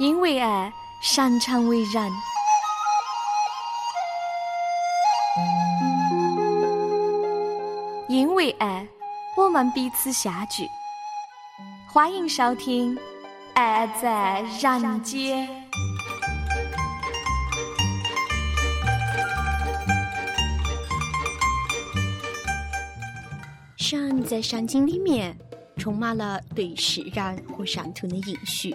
因为爱，擅长为人。因为爱，我们彼此相聚。欢迎收听《爱在人间》。山在山经里面充满了对释然和善土的应许。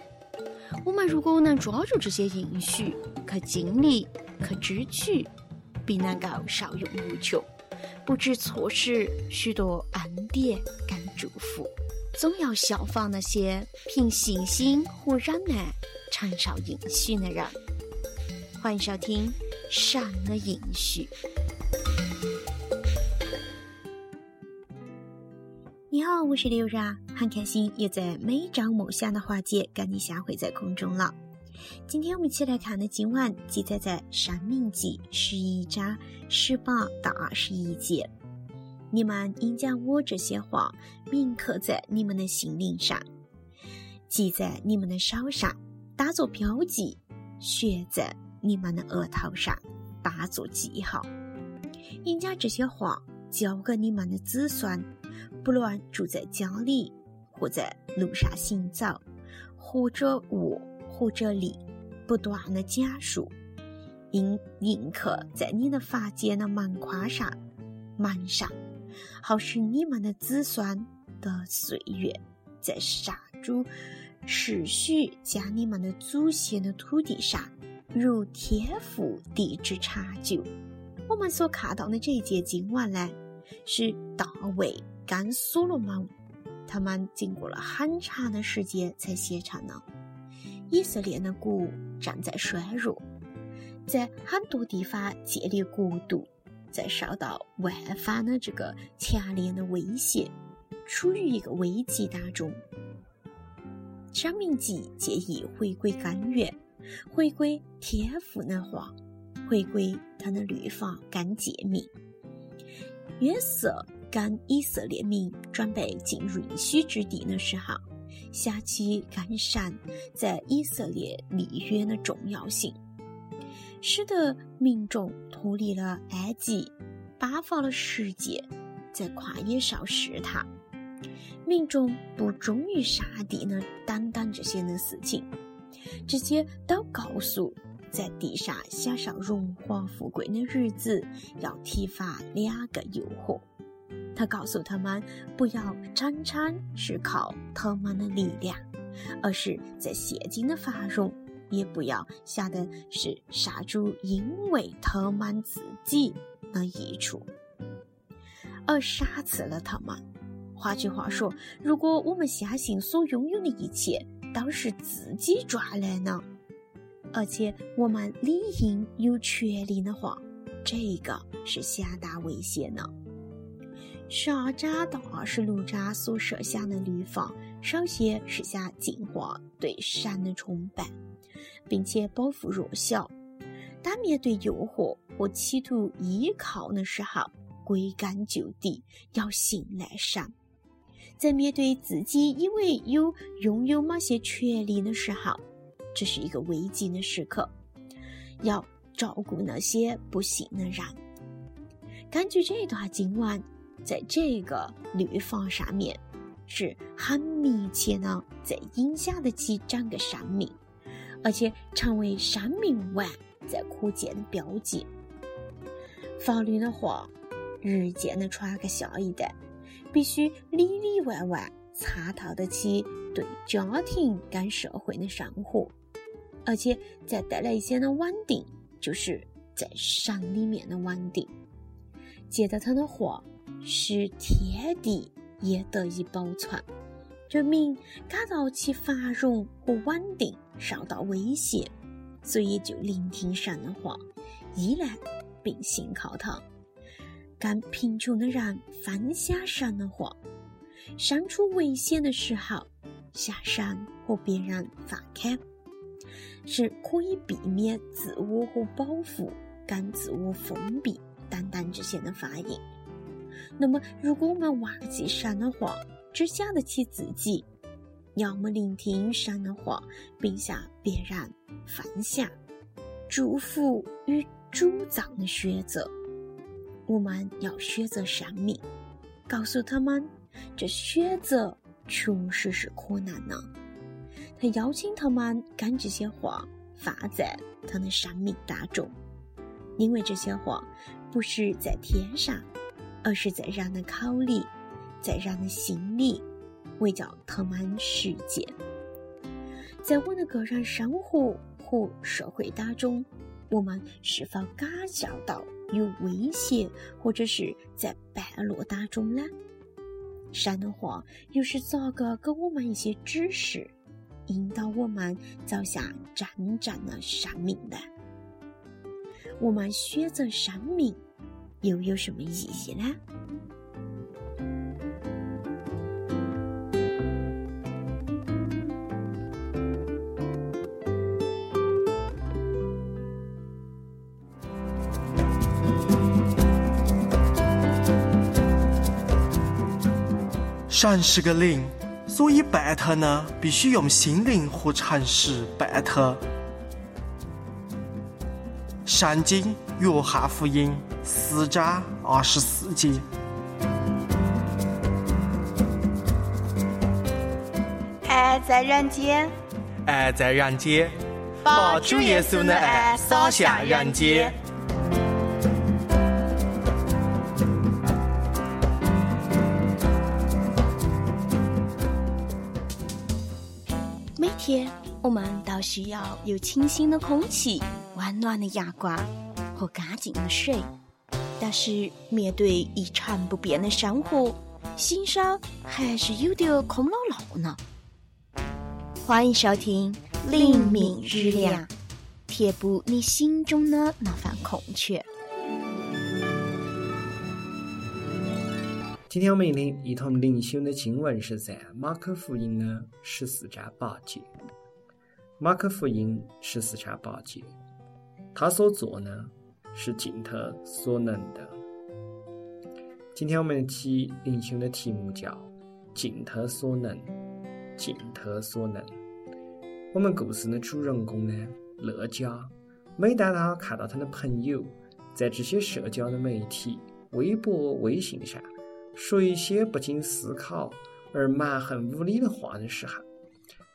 我们如果能抓住这些应许，去经历、去支取，必能够受用无穷。不知错失许多恩典跟祝福，总要效仿那些凭信心和忍耐承受应许的人。欢迎收听《善的应许》。好，我是刘然，很开心又在每章梦想的环节跟你相会在空中了。今天我们一起来看的经文记载在《生命记》十一章十八到二十一节。你们应将我这些话铭刻在你们的心灵上，记在你们的手上，打作标记，写在你们的额头上，打作记号。应将这些话交给你们的子孙，不论住在家里，或在路上行走，或者卧。或者里不断的讲述，印印刻在你的发间的门框上、门上，好使你们的子孙的岁月在杀猪世续将你们的祖先的土地上，如天赋地之长久。我们所看到的这一节经文呢，是大卫跟所罗门他们经过了很长的时间才写成的。以色列的国正在衰弱，在很多地方建立国度，在受到外方的这个强烈的威胁，处于一个危机当中。张明吉建议回归根源，回归天赋的话，回归他的律法跟诫命。约瑟当以色列民准备进入应许之地的时候。下起干山在以色列立约的重要性，使得民众脱离了埃及，爆发了世界，在旷野上试探。民众不忠于上帝呢，等等这些的事情，这些都告诉在地上享受荣华富贵的日子要提防两个诱惑。他告诉他们，不要常常是靠他们的力量，而是在现今的繁荣，也不要想的是杀猪因为他们自己的益处而杀死了他们。换句话说，如果我们相信所拥有的一切都是自己赚来的，而且我们理应有权利的话，这个是相当危险的。十二章到二十六章所设想的律法，首先是想净化对神的崇拜，并且保护弱小。当面对诱惑或企图依靠的时候，归根究底要信赖神。在面对自己以为有拥有某些权利的时候，这是一个危机的时刻，要照顾那些不幸的人。根据这段经文。在这个律法上面，是很密切的，在影响得起整个生命，而且成为生命完在可见的标记。法律的话，日渐的传给下一代，必须里里外外参透得起对家庭跟社会的生活，而且再带来一些的稳定，就是在神里面的稳定。接着他的话。使天地也得以保存，人民感到其繁荣和稳定受到威胁，所以就聆听神的话，依赖并信靠他。跟贫穷的人分享神的话，身处危险的时候下山和别人放开，是可以避免自我和保护跟自我封闭等等这些的反应。那么，如果我们忘记神的话，只想得起自己，要么聆听神的话，并向别人分享祝福与主张的选择。我们要选择生命，告诉他们这选择确实是可能的。他邀请他们将这些话发在他的生命当中，因为这些话不是在天上，而是在人的口里，在人的心里，为叫他们实践。在我的个人生活和社会当中，我们是否感受到？有威胁，或者是在半路当中呢？神的话又是咋个给我们一些指示，引导我们走向真正的生命的？我们选择生命又有什么意义呢？神是个灵，所以拜他呢，必须用心灵和诚实拜他。圣经约翰福音四章二十四节。爱在人间，爱在人间，把主耶稣的爱洒向人间。每天，我们都需要有清新的空气、温暖的阳光和干净的水。但是，面对一成不变的生活，心上还是有点空落落呢。欢迎收听《灵命日粮》，填补你心中的那份空缺。今天我们灵一同灵修的经文是在马可福音的十四章八节。马可福音十四章八节，他所做呢是尽他所能的。今天我们一起灵修的题目叫“尽他所能，尽他所能”。我们故事的主人公呢，乐嘉，每当他看到他的朋友在这些社交的媒体、微博、微信上。说一些不经思考而蛮横无理的话的时候，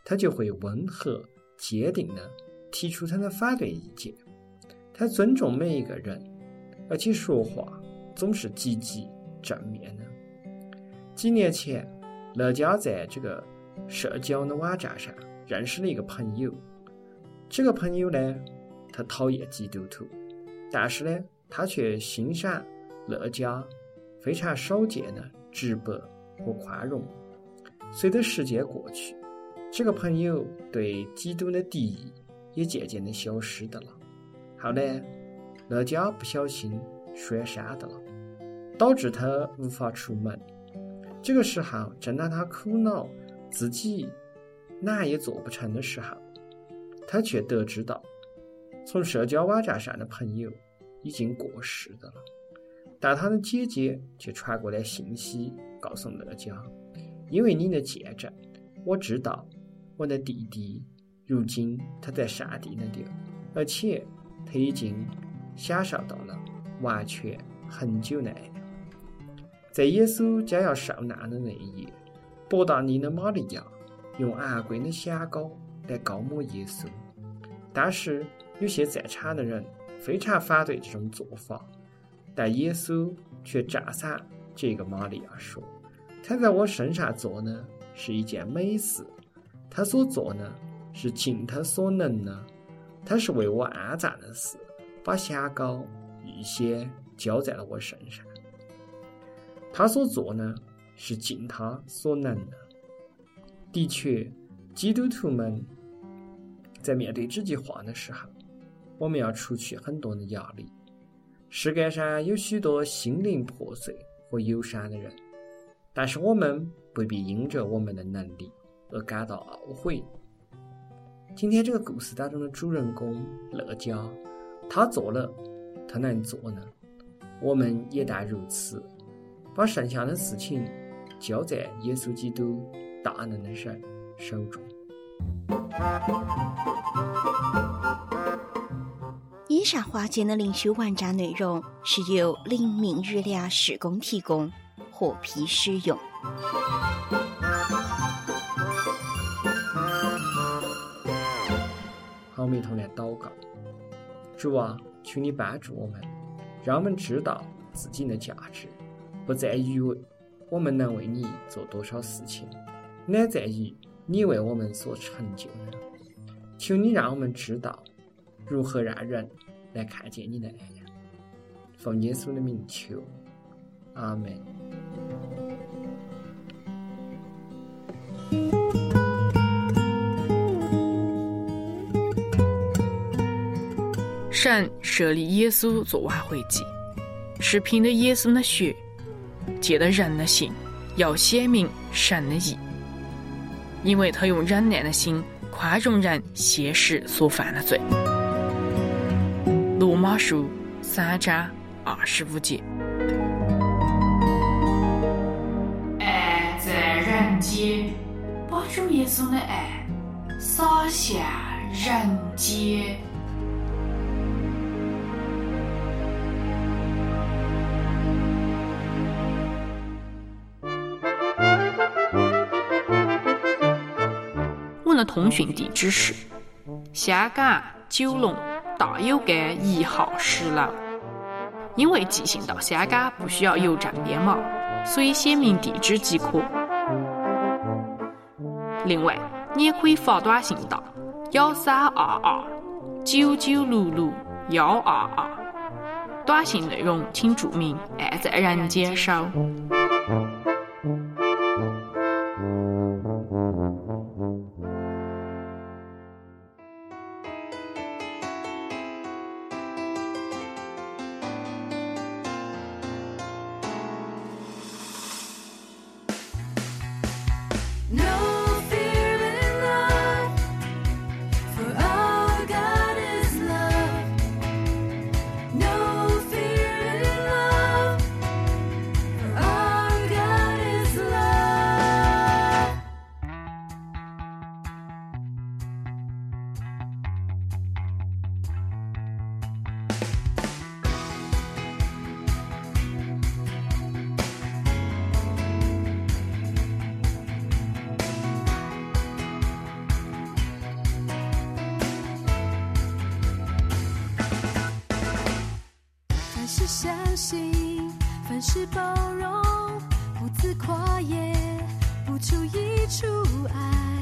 他就会温和坚定地提出他的反对意见。他尊重每一个人，而且说话总是积极正面的。几年前，乐嘉在这个社交的网站上认识了一个朋友。这个朋友呢，他讨厌基督徒，但是呢，他却欣赏乐嘉。非常少见的直白和宽容。随着时间过去，这个朋友对基督的敌意也渐渐的消失的了。后来，乐嘉不小心摔伤的了，导致他无法出门。这个时候，正当他苦恼自己哪也做不成的时候，他却得知到，从社交网站上的朋友已经过世的了。但他的姐姐却传过来信息，告诉乐嘉：“因为你的见证，我知道我的弟弟如今他在上帝那里，而且他已经享受到了完全恒久的爱。在耶稣将要受难的那一夜，伯大尼的玛利亚用昂贵的香膏来膏抹耶稣，但是有些在场的人非常反对这种做法。”但耶稣却赞赏这个玛利亚说：“他在我身上做呢是一件美事，他所做呢是尽他所能呢，他是为我安葬的事，把香膏预先浇在了我身上。他所做呢是尽他所能的。的确，基督徒们在面对这句话的时候，我们要除去很多的压力。”世界上有许多心灵破碎和忧伤的人，但是我们不必因着我们的能力而感到懊悔。今天这个故事当中的主人公乐嘉，他做了，他能做呢？我们也当如此，把剩下的事情交在耶稣基督大能的神手中。以上话节的灵修网站内容是由灵明日俩施工提供，获批使用。好，我们一同来祷告。主啊，求你帮助我们，让我们知道自己的价值，不在于我们能为你做多少事情，乃在于你为我们所成就的。求你让我们知道如何让人来看见你的爱。奉耶稣的名求，阿门。神设立耶稣做挽回祭，是凭着耶稣的血，借着人的信，要显明神的义，因为他用忍耐的心宽容人现实所犯的罪。罗马书三章二十五节。爱在人间，把主耶稣的爱洒向人间。的通讯地址是香港九龙大有街一号十楼。因为寄信到香港不需要邮政编码，所以写明地址即可。另外，你也可以发短信到幺三二二九九六六幺二二，短信内容请注明“爱在人间收”。相信，凡事包容，不自夸也不求一出，爱。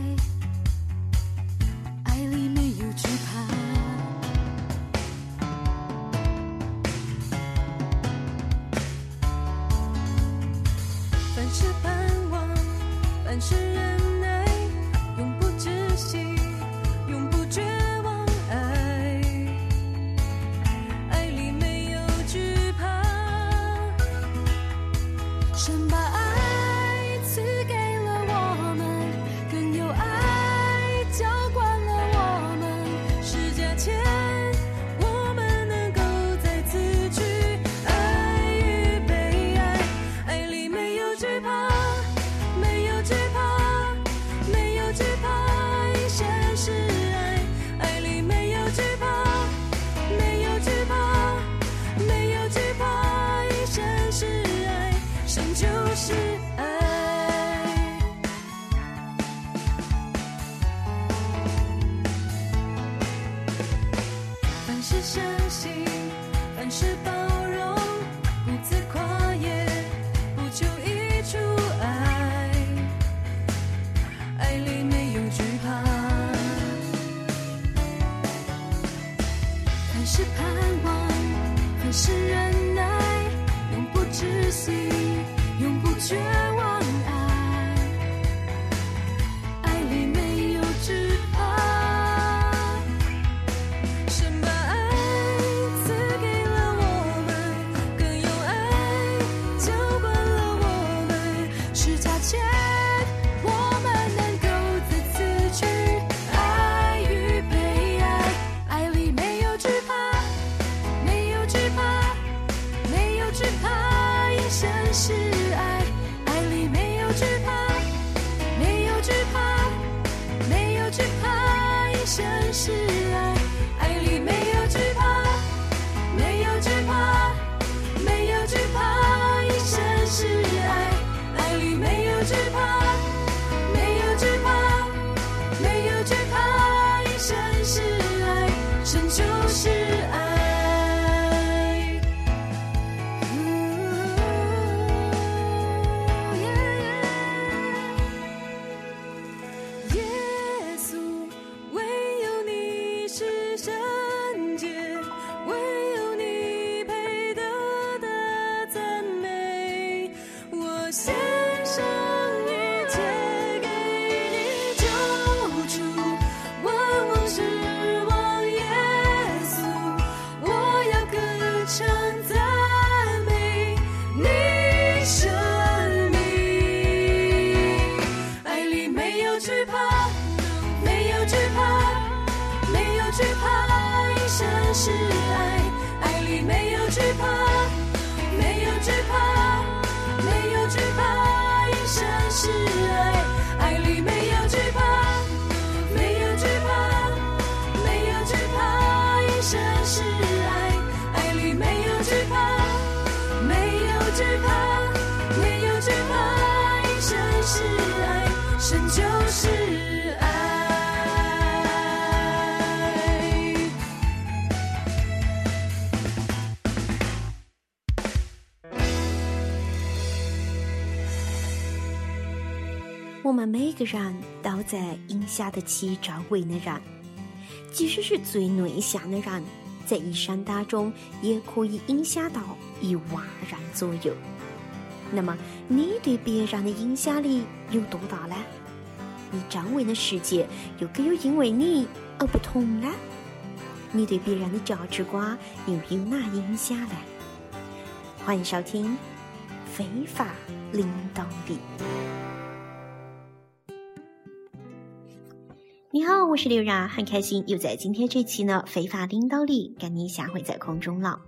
是爱，神就是爱。我们每个人都在影响得起周围的人，即使是最内向的人，在一生当中也可以影响到一万人左右。那么，你对别人的影响力有多大呢？你周围的世界又可有因为你而不同呢？你对别人的价值观又有哪影响呢？欢迎收听《非法领导力》。你好，我是刘然，很开心又在今天这期呢《非法领导力》跟你相会在空中了。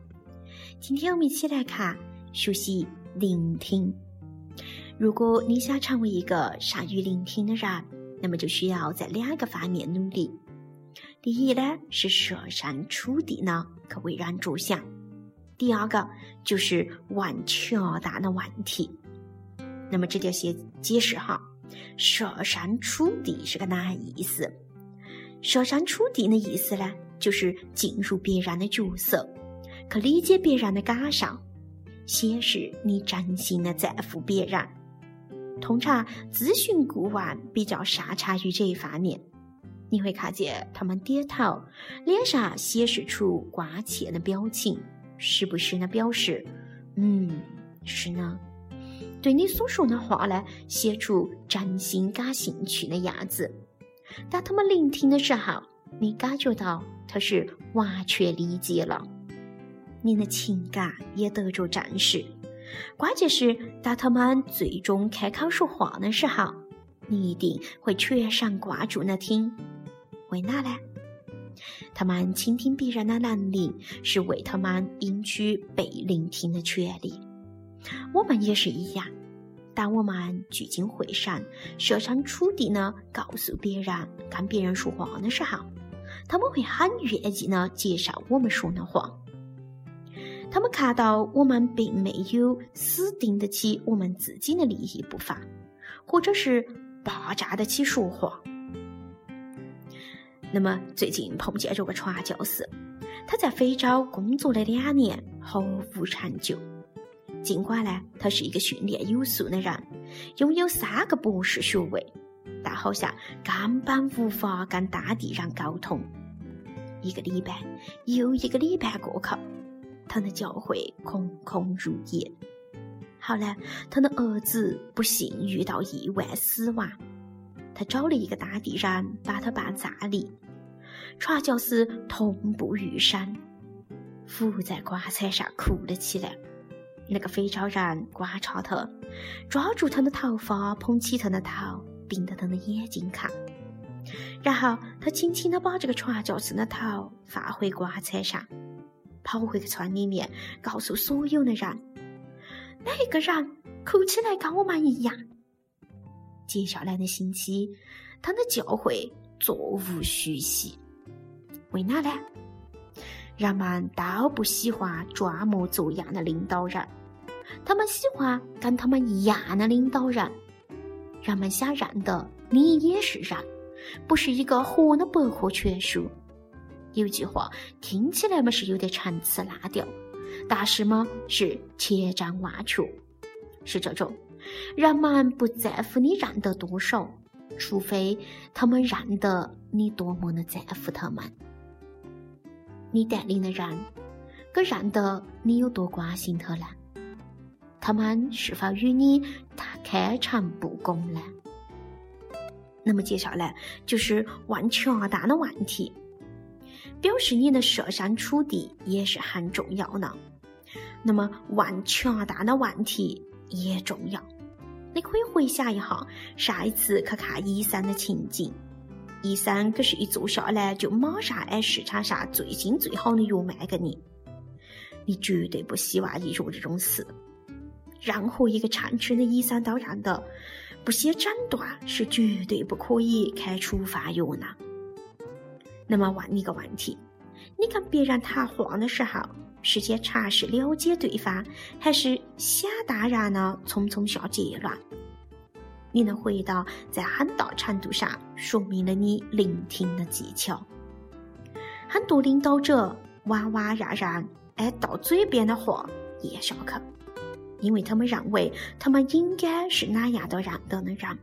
今天我们一起来看学习聆听。如果你想成为一个善于聆听的人，那么就需要在两个方面努力。第一呢是设身处地呢去为人着想；第二个就是问恰当的问题。那么这就先解释哈。设身处地是个哪意思？设身处地的意思呢，就是进入别人的角色，去理解别人的感受，显示你真心的在乎别人。通常咨询顾问比较擅长于这一方面，你会看见他们点头，脸上显示出关切的表情，时不时的表示：“嗯，是呢。”对你所说的话呢，写出真心感兴趣的样子。当他们聆听的时候，你感觉到他是完全理解了，你的情感也得着正视。关键是，当他们最终开口说话的时候，你一定会全神贯注的听。为哪呢？他们倾听别人的能力，是为他们赢取被聆听的权利。我们也是一样，当我们聚精会神、设身处地呢告诉别人、跟别人说话的时候，他们会很愿意呢接受我们说的话。他们看到我们并没有死盯得起我们自己的利益不放，或者是霸占得起说话。那么最近碰见这个传教士，他在非洲工作了两年，毫无成就。尽管呢，他是一个训练有素的人，拥有三个博士学位，但好像根本无法跟当地人沟通。一个礼拜又一个礼拜过去，他的教会空空如也。后来，他的儿子不幸遇到意外死亡，他找了一个当地人把他办葬礼。传教士痛不欲生，伏在棺材上哭了起来。那个非洲人观察他，抓住他的头发，捧起他的头，盯着他的眼睛看。然后他轻轻地把这个传教士的头放回棺材上，跑回村里面，告诉所有的人：那个人哭起来跟我们一样。接下来的星期，他的教会座无虚席。为哪呢？人们都不喜欢装模作样的领导人。他们喜欢跟他们一样的领导人，人们想认得你也是人，不是一个活的百科全书。有句话听起来嘛是有点陈词滥调，但是嘛是千真万确，是这种人们不在乎你认得多少，除非他们认得你多么的在乎他们。你带领的人，可认得你有多关心他呢？他们是否与你开诚布公呢？那么接下来就是问恰当的问题，表示你的设身处地也是很重要的。那么问恰当的问题也重要。你可以回想一下上一次去看医生的情景，医生可是一坐下来就马上按市场上最新最好的药卖给你，你绝对不希望你做这种事。任何一个称职的医生都认得，不写诊断是绝对不可以开处方药的。那么问你个问题：你跟别人谈话的时候，是先尝试了解对方，还是想当然的匆匆下结论？你能回答在很大程度上说明了你聆听的技巧。很多领导者往往让人按到嘴边的话咽下去，因为他们认为他们应该是哪样的人都能人。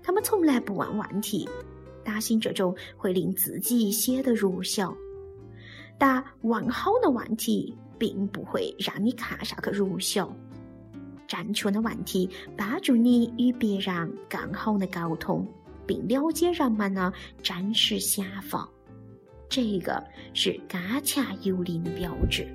他们从来不问问题，担心这种会令自己显得弱小。但问好的问题并不会让你看上去弱小。正确的问题帮助你与别人更好的沟通，并了解人们的真实想法，这个是刚强有力的标志。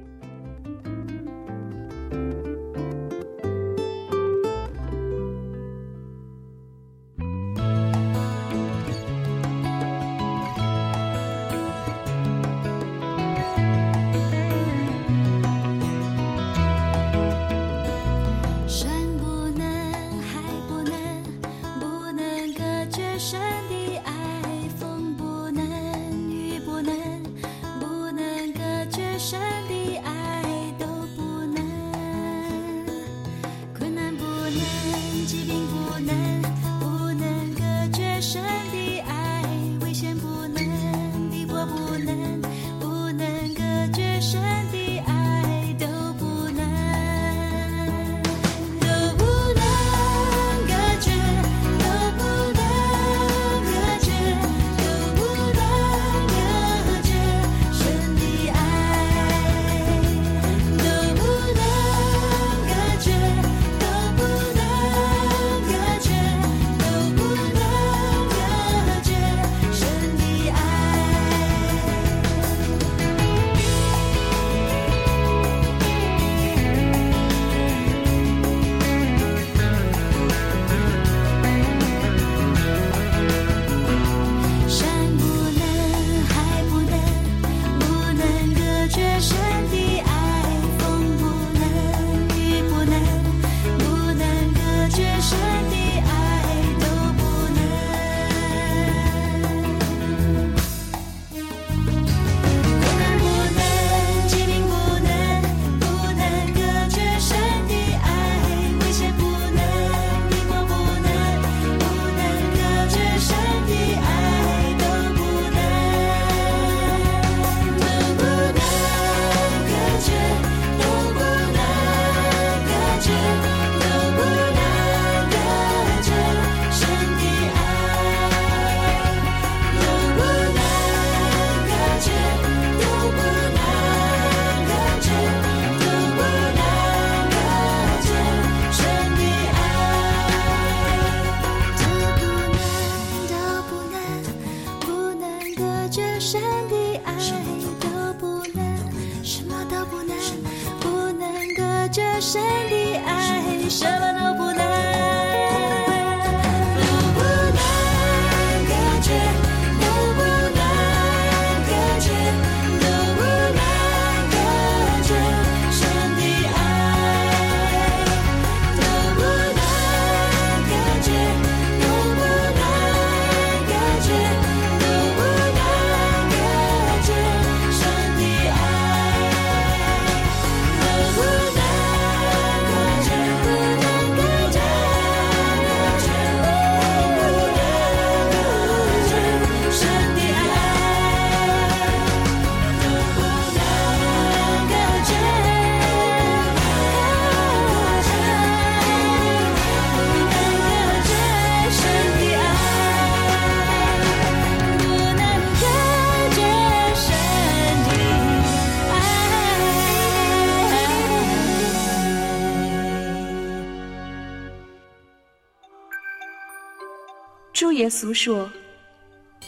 主耶稣说：“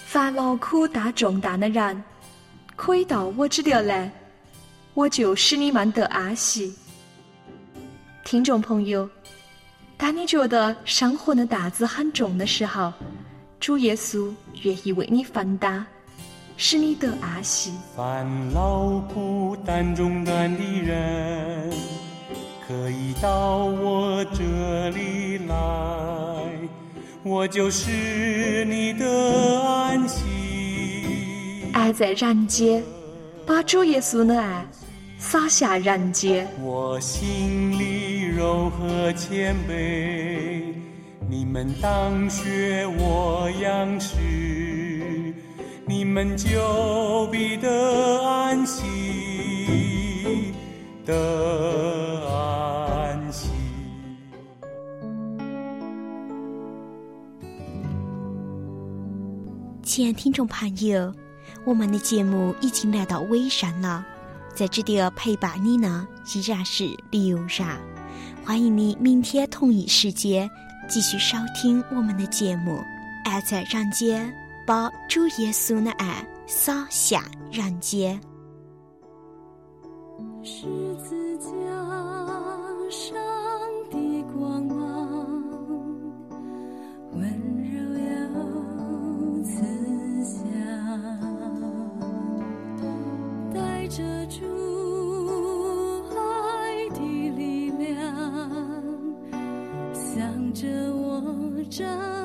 烦劳苦担重担的人，可以到我这里来，我就使你们得安息。”听众朋友，当你觉得生活的担子很重的时候，主耶稣愿意为你分担，使你得安息。烦劳苦担重担的人，可以到我这里来，我就是你的安息。爱在人间，把主耶稣的爱洒下人间。我心里柔和谦卑，你们当学我样式，你们就必得安息，得亲爱听众朋友，我们的节目已经来到尾声了，在这里陪伴你呢，依然是刘然。欢迎你明天同一时间继续收听我们的节目。爱在人间，把主耶稣的爱洒向人间。十字架上主爱的力量，向着我站。